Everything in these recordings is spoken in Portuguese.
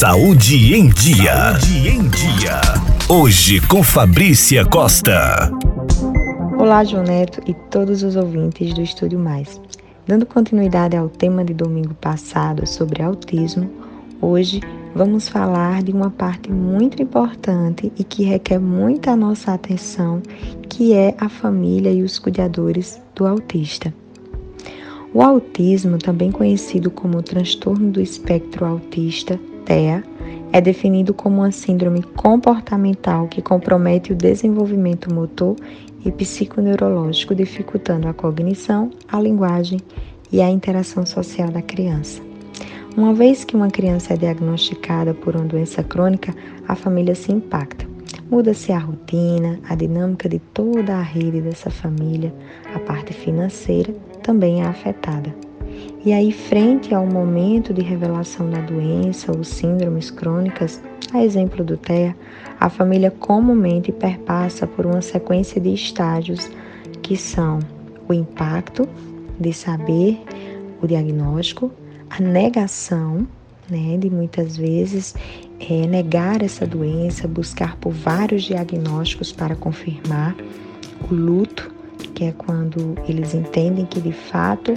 Saúde em Dia. Saúde em Dia. Hoje com Fabrícia Costa. Olá, João Neto e todos os ouvintes do Estúdio Mais. Dando continuidade ao tema de domingo passado sobre autismo, hoje vamos falar de uma parte muito importante e que requer muita nossa atenção, que é a família e os cuidadores do autista. O autismo, também conhecido como transtorno do espectro autista, TEA, é definido como uma síndrome comportamental que compromete o desenvolvimento motor e psiconeurológico, dificultando a cognição, a linguagem e a interação social da criança. Uma vez que uma criança é diagnosticada por uma doença crônica, a família se impacta. Muda-se a rotina, a dinâmica de toda a rede dessa família, a parte financeira também é afetada. E aí, frente ao momento de revelação da doença ou síndromes crônicas, a exemplo do TEA, a família comumente perpassa por uma sequência de estágios que são o impacto de saber o diagnóstico, a negação, né, de muitas vezes é, negar essa doença, buscar por vários diagnósticos para confirmar, o luto, que é quando eles entendem que de fato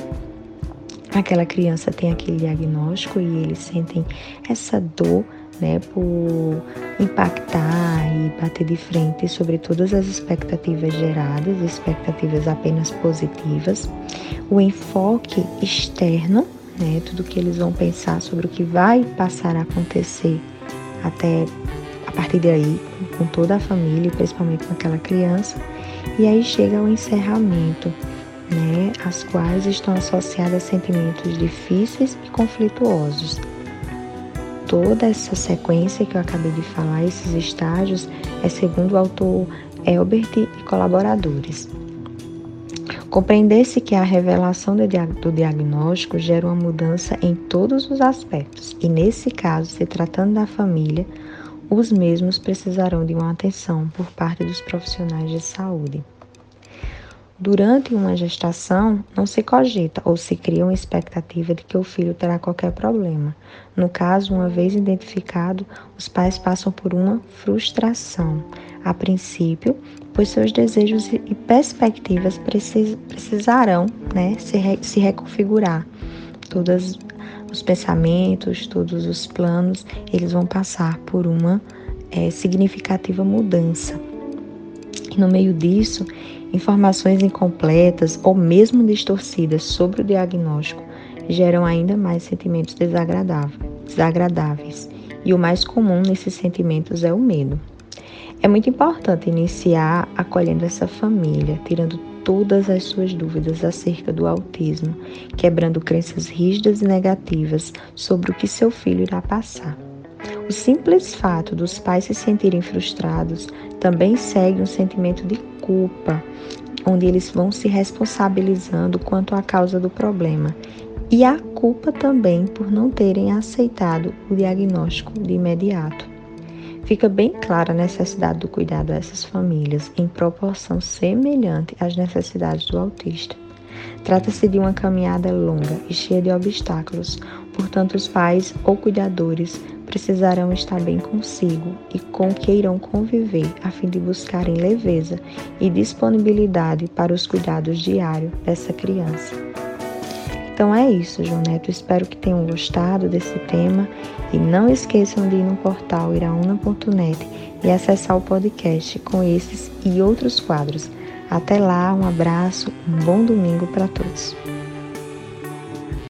aquela criança tem aquele diagnóstico e eles sentem essa dor, né, por impactar e bater de frente sobre todas as expectativas geradas, expectativas apenas positivas. O enfoque externo, né, tudo que eles vão pensar sobre o que vai passar a acontecer até a partir daí, com toda a família, principalmente com aquela criança e aí chega ao encerramento, né, as quais estão associadas a sentimentos difíceis e conflituosos. Toda essa sequência que eu acabei de falar, esses estágios, é segundo o autor Elbert e colaboradores. Compreender-se que a revelação do diagnóstico gera uma mudança em todos os aspectos, e nesse caso, se tratando da família, os mesmos precisarão de uma atenção por parte dos profissionais de saúde. Durante uma gestação, não se cogita ou se cria uma expectativa de que o filho terá qualquer problema. No caso, uma vez identificado, os pais passam por uma frustração, a princípio, pois seus desejos e perspectivas precis, precisarão né, se, re, se reconfigurar. Todos os pensamentos, todos os planos, eles vão passar por uma é, significativa mudança. No meio disso, informações incompletas ou mesmo distorcidas sobre o diagnóstico geram ainda mais sentimentos desagradáveis. E o mais comum nesses sentimentos é o medo. É muito importante iniciar acolhendo essa família, tirando todas as suas dúvidas acerca do autismo, quebrando crenças rígidas e negativas sobre o que seu filho irá passar. O simples fato dos pais se sentirem frustrados também segue um sentimento de culpa, onde eles vão se responsabilizando quanto à causa do problema. E a culpa também por não terem aceitado o diagnóstico de imediato. Fica bem clara a necessidade do cuidado a essas famílias em proporção semelhante às necessidades do autista. Trata-se de uma caminhada longa e cheia de obstáculos, portanto, os pais ou cuidadores precisarão estar bem consigo e com o que irão conviver, a fim de buscarem leveza e disponibilidade para os cuidados diários dessa criança. Então é isso, João Neto. Espero que tenham gostado desse tema e não esqueçam de ir no portal iraúna.net e acessar o podcast com esses e outros quadros. Até lá, um abraço, um bom domingo para todos.